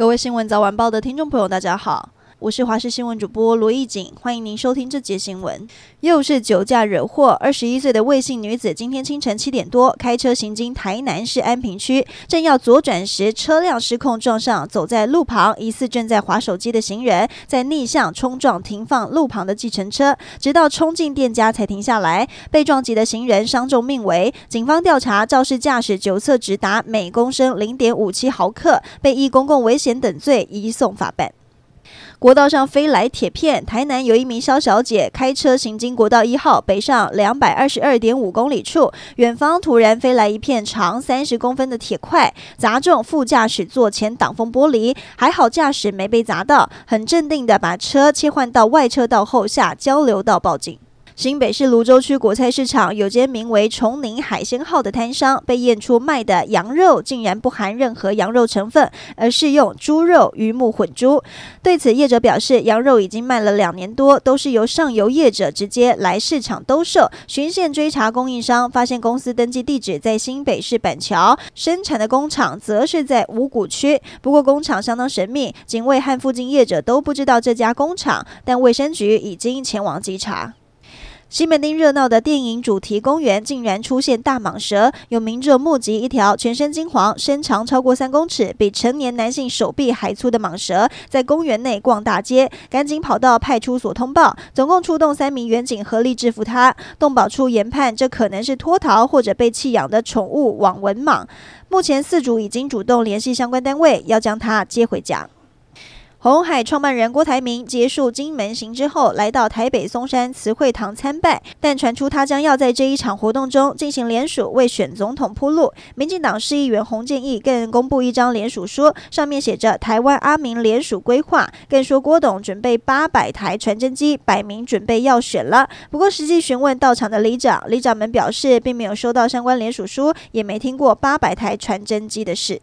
各位新闻早晚报的听众朋友，大家好。我是华视新闻主播罗艺锦，欢迎您收听这节新闻。又是酒驾惹祸，二十一岁的魏姓女子今天清晨七点多，开车行经台南市安平区，正要左转时，车辆失控撞上走在路旁疑似正在滑手机的行人，在逆向冲撞停放路旁的计程车，直到冲进店家才停下来。被撞击的行人伤重命危。警方调查肇事驾驶酒测值达每公升零点五七毫克，被依公共危险等罪移送法办。国道上飞来铁片，台南有一名肖小姐开车行经国道一号北上两百二十二点五公里处，远方突然飞来一片长三十公分的铁块，砸中副驾驶座前挡风玻璃，还好驾驶没被砸到，很镇定地把车切换到外车道后下交流道报警。新北市芦洲区果菜市场有间名为“崇宁海鲜号”的摊商，被验出卖的羊肉竟然不含任何羊肉成分，而是用猪肉、鱼目混珠。对此，业者表示，羊肉已经卖了两年多，都是由上游业者直接来市场兜售。循线追查供应商，发现公司登记地址在新北市板桥，生产的工厂则是在五股区。不过，工厂相当神秘，警卫和附近业者都不知道这家工厂，但卫生局已经前往稽查。西门町热闹的电影主题公园竟然出现大蟒蛇，有民众目击一条全身金黄、身长超过三公尺、比成年男性手臂还粗的蟒蛇在公园内逛大街，赶紧跑到派出所通报，总共出动三名员警合力制服它。动保处研判这可能是脱逃或者被弃养的宠物网纹蟒，目前饲主已经主动联系相关单位，要将它接回家。鸿海创办人郭台铭结束金门行之后，来到台北松山慈惠堂参拜，但传出他将要在这一场活动中进行联署，为选总统铺路。民进党市议员洪建义更公布一张联署书，上面写着“台湾阿明联署规划”，更说郭董准备八百台传真机，摆明准备要选了。不过实际询问到场的里长，里长们表示并没有收到相关联署书，也没听过八百台传真机的事。